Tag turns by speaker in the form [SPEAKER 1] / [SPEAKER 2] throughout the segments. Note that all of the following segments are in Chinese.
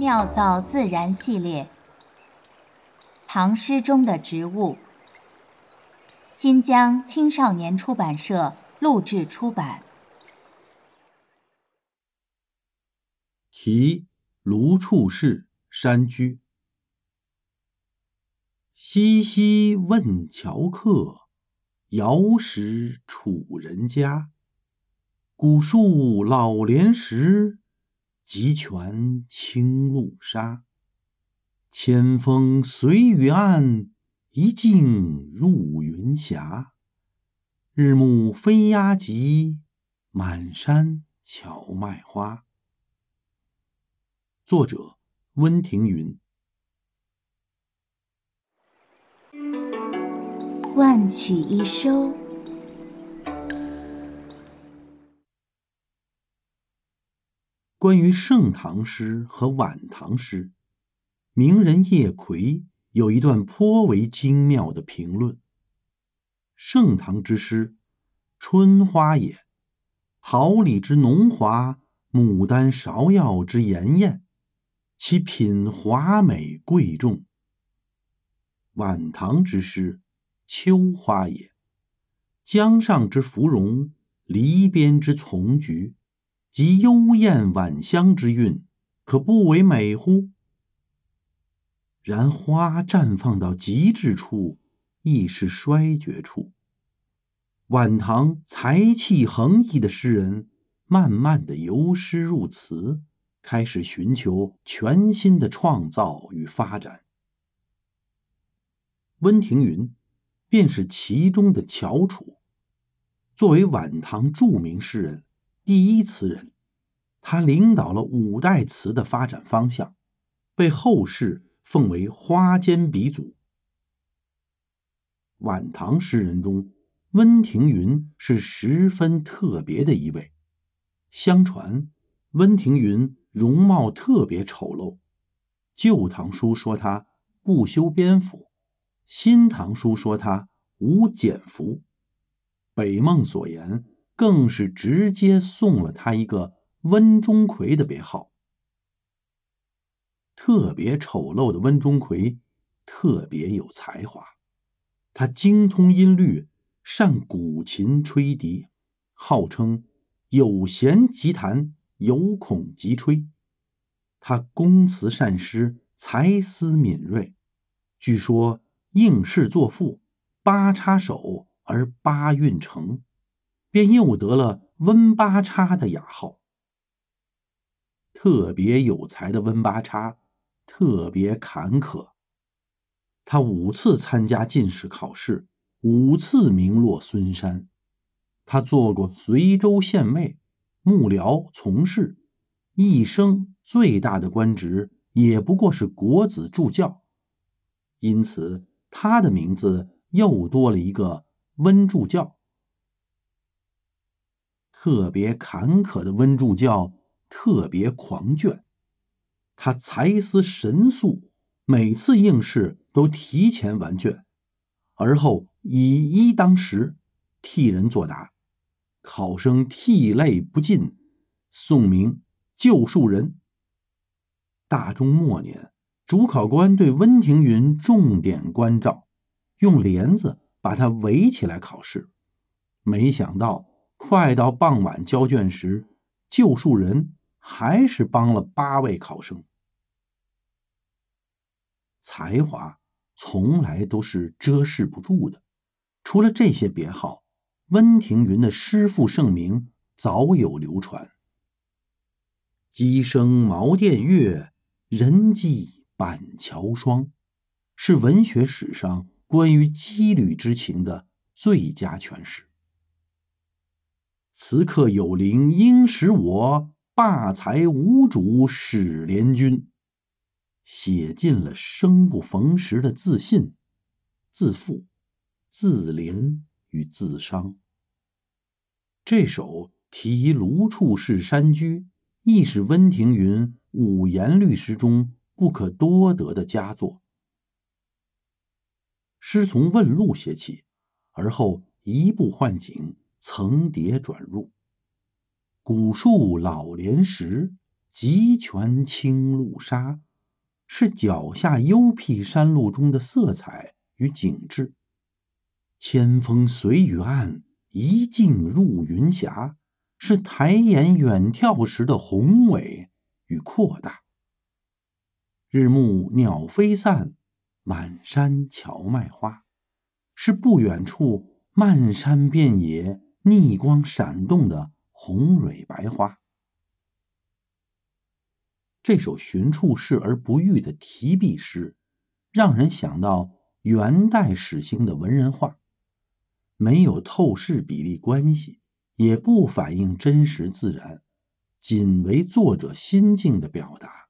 [SPEAKER 1] 妙造自然系列，唐诗中的植物。新疆青少年出版社录制出版。
[SPEAKER 2] 题卢处士山居。西溪问樵客，遥识楚人家。古树老莲石，急泉清露沙。千峰随雨暗，一径入云霞。日暮飞鸦集，满山荞麦花。作者：温庭筠。
[SPEAKER 1] 万曲一收。
[SPEAKER 2] 关于盛唐诗和晚唐诗，名人叶奎有一段颇为精妙的评论。盛唐之诗，春花也，桃李之浓华，牡丹芍药之妍艳，其品华美贵重。晚唐之诗。秋花也，江上之芙蓉，篱边之丛菊，及幽艳晚香之韵，可不为美乎？然花绽放到极致处，亦是衰绝处。晚唐才气横溢的诗人，慢慢的由诗入词，开始寻求全新的创造与发展。温庭筠。便是其中的翘楚。作为晚唐著名诗人、第一词人，他领导了五代词的发展方向，被后世奉为花间鼻祖。晚唐诗人中，温庭筠是十分特别的一位。相传，温庭筠容貌特别丑陋，《旧唐书》说他不修边幅。新唐书说他无简服，北梦所言更是直接送了他一个温钟馗的别号。特别丑陋的温钟馗，特别有才华，他精通音律，善古琴吹笛，号称有弦即弹，有孔即吹。他工词善诗，才思敏锐，据说。应试作赋，八叉手而八韵成，便又得了温八叉的雅号。特别有才的温八叉，特别坎坷。他五次参加进士考试，五次名落孙山。他做过随州县尉、幕僚、从事，一生最大的官职也不过是国子助教。因此。他的名字又多了一个温助教，特别坎坷的温助教，特别狂卷。他才思神速，每次应试都提前完卷，而后以一当十，替人作答，考生涕泪不尽，宋明救树人。大中末年。主考官对温庭筠重点关照，用帘子把他围起来考试。没想到，快到傍晚交卷时，救树人还是帮了八位考生。才华从来都是遮饰不住的。除了这些别号，温庭筠的诗赋盛名早有流传：“鸡声茅店月，人迹。”板桥霜，是文学史上关于羁旅之情的最佳诠释。此刻有灵应使我，霸才无主使联军。写尽了生不逢时的自信、自负、自怜与自伤。这首《题卢处士山居》亦是温庭筠五言律诗中。不可多得的佳作。诗从问路写起，而后移步换景，层叠转入。古树老莲石，极泉清露沙，是脚下幽僻山路中的色彩与景致。千峰随雨岸，一径入云霞，是抬眼远眺时的宏伟与扩大。日暮鸟飞散，满山荞麦花，是不远处漫山遍野逆光闪动的红蕊白花。这首寻处视而不遇的题壁诗，让人想到元代始兴的文人画，没有透视比例关系，也不反映真实自然，仅为作者心境的表达。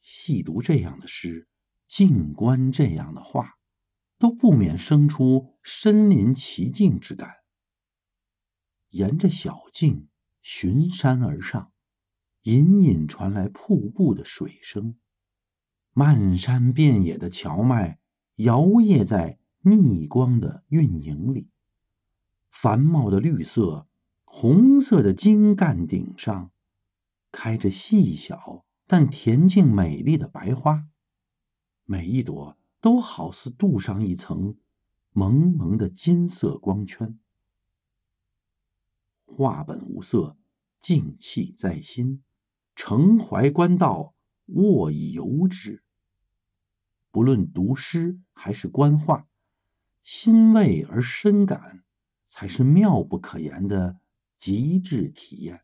[SPEAKER 2] 细读这样的诗，静观这样的画，都不免生出身临其境之感。沿着小径循山而上，隐隐传来瀑布的水声，漫山遍野的荞麦摇曳在逆光的晕影里，繁茂的绿色，红色的茎干顶上，开着细小。但恬静美丽的白花，每一朵都好似镀上一层蒙蒙的金色光圈。画本无色，静气在心，澄怀观道，卧以游之。不论读诗还是观画，欣慰而深感，才是妙不可言的极致体验。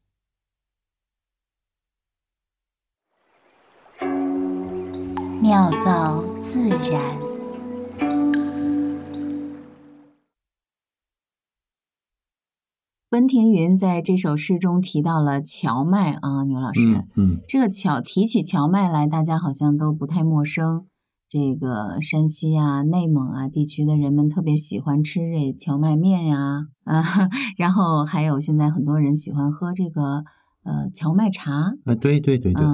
[SPEAKER 1] 妙造自然。温庭筠在这首诗中提到了荞麦啊，牛老师，
[SPEAKER 2] 嗯，
[SPEAKER 1] 这个荞提起荞麦来，大家好像都不太陌生。这个山西啊、内蒙啊地区的人们特别喜欢吃这荞麦面呀，啊，然后还有现在很多人喜欢喝这个呃荞麦茶。
[SPEAKER 2] 啊，对对对对。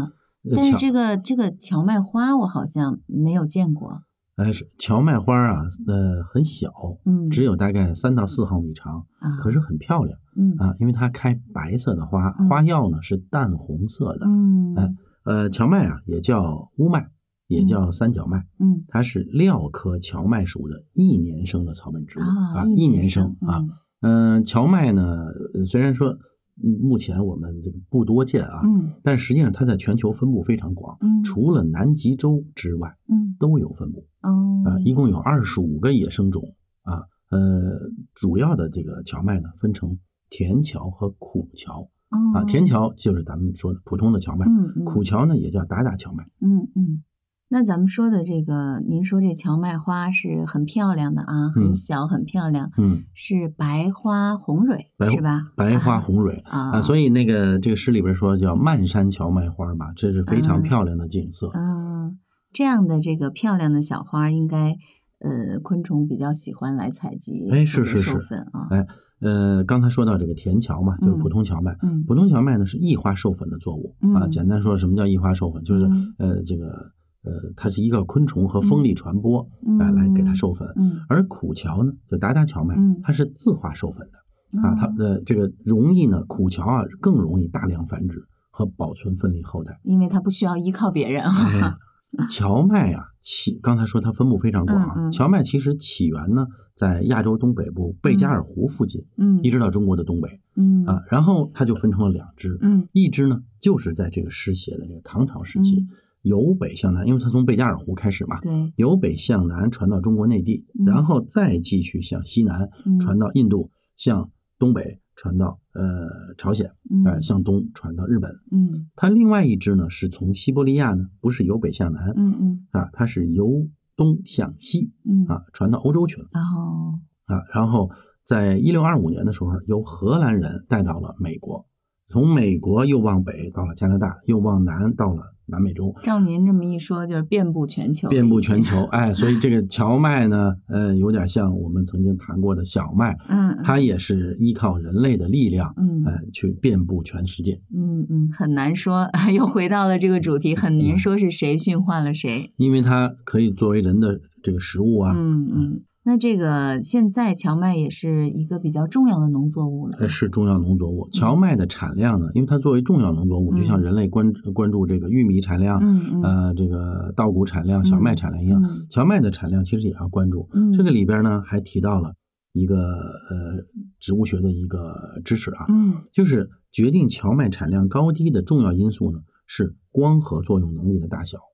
[SPEAKER 1] 但是这个这个荞麦花我好像没有见过。
[SPEAKER 2] 哎，是荞麦花啊，呃，很小，嗯，只有大概三到四毫米长，啊，可是很漂亮，嗯啊，因为它开白色的花，花药呢是淡红色的，嗯，哎，呃，荞麦啊也叫乌麦，也叫三角麦，嗯，它是蓼科荞麦属的一年生的草本植物啊，一年生啊，嗯，荞麦呢，虽然说。目前我们这个不多见啊，嗯，但实际上它在全球分布非常广，嗯，除了南极洲之外，嗯，都有分布，哦，啊，一共有二十五个野生种，啊，呃，主要的这个荞麦呢，分成甜荞和苦荞，啊，甜荞就是咱们说的普通的荞麦，嗯，苦荞呢也叫打打荞麦，
[SPEAKER 1] 嗯嗯。那咱们说的这个，您说这荞麦花是很漂亮的啊，很小，很漂亮，嗯，是白花红蕊，是吧？
[SPEAKER 2] 白花红蕊啊，所以那个这个诗里边说叫漫山荞麦花嘛，这是非常漂亮的景色。
[SPEAKER 1] 嗯，这样的这个漂亮的小花，应该呃昆虫比较喜欢来采集，
[SPEAKER 2] 哎，是是是，
[SPEAKER 1] 啊，
[SPEAKER 2] 哎，呃，刚才说到这个甜荞嘛，就是普通荞麦，嗯，普通荞麦呢是异花授粉的作物啊。简单说，什么叫异花授粉？就是呃这个。呃，它是一个昆虫和风力传播啊，来给它授粉。而苦荞呢，就达达荞麦，它是自化授粉的啊。它的这个容易呢，苦荞啊更容易大量繁殖和保存分离后代，
[SPEAKER 1] 因为它不需要依靠别人。
[SPEAKER 2] 荞麦啊，起刚才说它分布非常广。荞麦其实起源呢，在亚洲东北部贝加尔湖附近，嗯，一直到中国的东北，嗯啊，然后它就分成了两支，嗯，一支呢就是在这个诗写的这个唐朝时期。由北向南，因为它从贝加尔湖开始嘛，
[SPEAKER 1] 对，
[SPEAKER 2] 由北向南传到中国内地，然后再继续向西南传到印度，向东北传到呃朝鲜，呃向东传到日本。嗯，它另外一支呢是从西伯利亚呢，不是由北向南，嗯嗯，啊，它是由东向西，嗯啊，传到欧洲去了。哦，啊，然后在一六二五年的时候，由荷兰人带到了美国，从美国又往北到了加拿大，又往南到了。南美洲，
[SPEAKER 1] 照您这么一说，就是遍布全球，
[SPEAKER 2] 遍布全球。哎，所以这个荞麦呢，呃，有点像我们曾经谈过的小麦，嗯，它也是依靠人类的力量，嗯，呃，去遍布全世界。
[SPEAKER 1] 嗯嗯，很难说，又回到了这个主题，很难说是谁驯化了谁，
[SPEAKER 2] 因为它可以作为人的这个食物啊。
[SPEAKER 1] 嗯嗯。那这个现在荞麦也是一个比较重要的农作物了。
[SPEAKER 2] 呃，是重要农作物。荞麦的产量呢，因为它作为重要农作物，就像人类关关注这个玉米产量，呃，这个稻谷产量、小麦产量一样，
[SPEAKER 1] 嗯。
[SPEAKER 2] 荞麦的产量其实也要关注。
[SPEAKER 1] 嗯。
[SPEAKER 2] 这个里边呢，还提到了一个呃植物学的一个知识啊，
[SPEAKER 1] 嗯。
[SPEAKER 2] 就是决定荞麦产量高低的重要因素呢，是光合作用能力的大小
[SPEAKER 1] 哦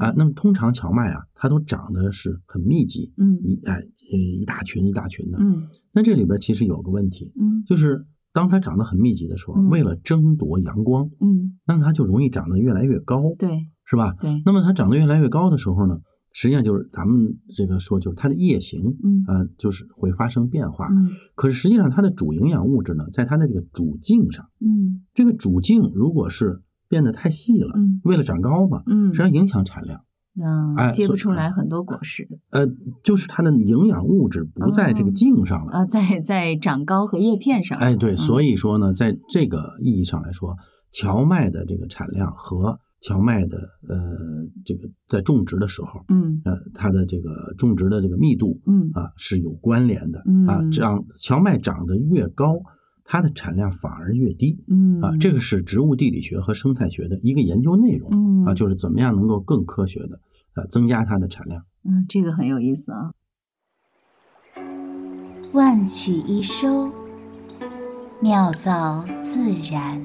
[SPEAKER 2] 啊。那么通常荞麦啊，它都长得是很密集，
[SPEAKER 1] 嗯
[SPEAKER 2] 一哎呃一大群一大群的。
[SPEAKER 1] 嗯
[SPEAKER 2] 那这里边其实有个问题，
[SPEAKER 1] 嗯
[SPEAKER 2] 就是当它长得很密集的时候，
[SPEAKER 1] 嗯
[SPEAKER 2] 为了争夺阳光，
[SPEAKER 1] 嗯，
[SPEAKER 2] 那它就容易长得越来越高，
[SPEAKER 1] 对
[SPEAKER 2] 是吧？
[SPEAKER 1] 对，
[SPEAKER 2] 那么它长得越来越高的时候呢，实际上就是咱们这个说，就是它的叶形，
[SPEAKER 1] 嗯
[SPEAKER 2] 呃，就是会发生变化。
[SPEAKER 1] 嗯
[SPEAKER 2] 可是实际上它的主营养物质呢，在它的这个主茎上，
[SPEAKER 1] 嗯
[SPEAKER 2] 这个主茎如果是变得太细了，
[SPEAKER 1] 嗯
[SPEAKER 2] 为了长高嘛，
[SPEAKER 1] 嗯
[SPEAKER 2] 实际上影响产量。
[SPEAKER 1] 那
[SPEAKER 2] 哎
[SPEAKER 1] 结不出来很多果实，
[SPEAKER 2] 呃，就是它的营养物质不在这个
[SPEAKER 1] 哦
[SPEAKER 2] 茎上了。
[SPEAKER 1] 呃，在在长高和叶片上。
[SPEAKER 2] 哎，对，
[SPEAKER 1] 嗯
[SPEAKER 2] 所以说呢，在这个意义上来说，荞麦的这个产量和荞麦的呃这个在种植的时候，
[SPEAKER 1] 嗯
[SPEAKER 2] 呃，它的这个种植的这个密度
[SPEAKER 1] 嗯
[SPEAKER 2] 啊是有关联的
[SPEAKER 1] 嗯
[SPEAKER 2] 啊。这样荞麦长得越高，它的产量反而越低
[SPEAKER 1] 嗯
[SPEAKER 2] 啊。这个是植物地理学和生态学的一个研究内容
[SPEAKER 1] 嗯
[SPEAKER 2] 啊，就是怎么样能够更科学的啊增加它的产量。
[SPEAKER 1] 嗯，这个很有意思啊。
[SPEAKER 3] 万曲一收，妙造自然。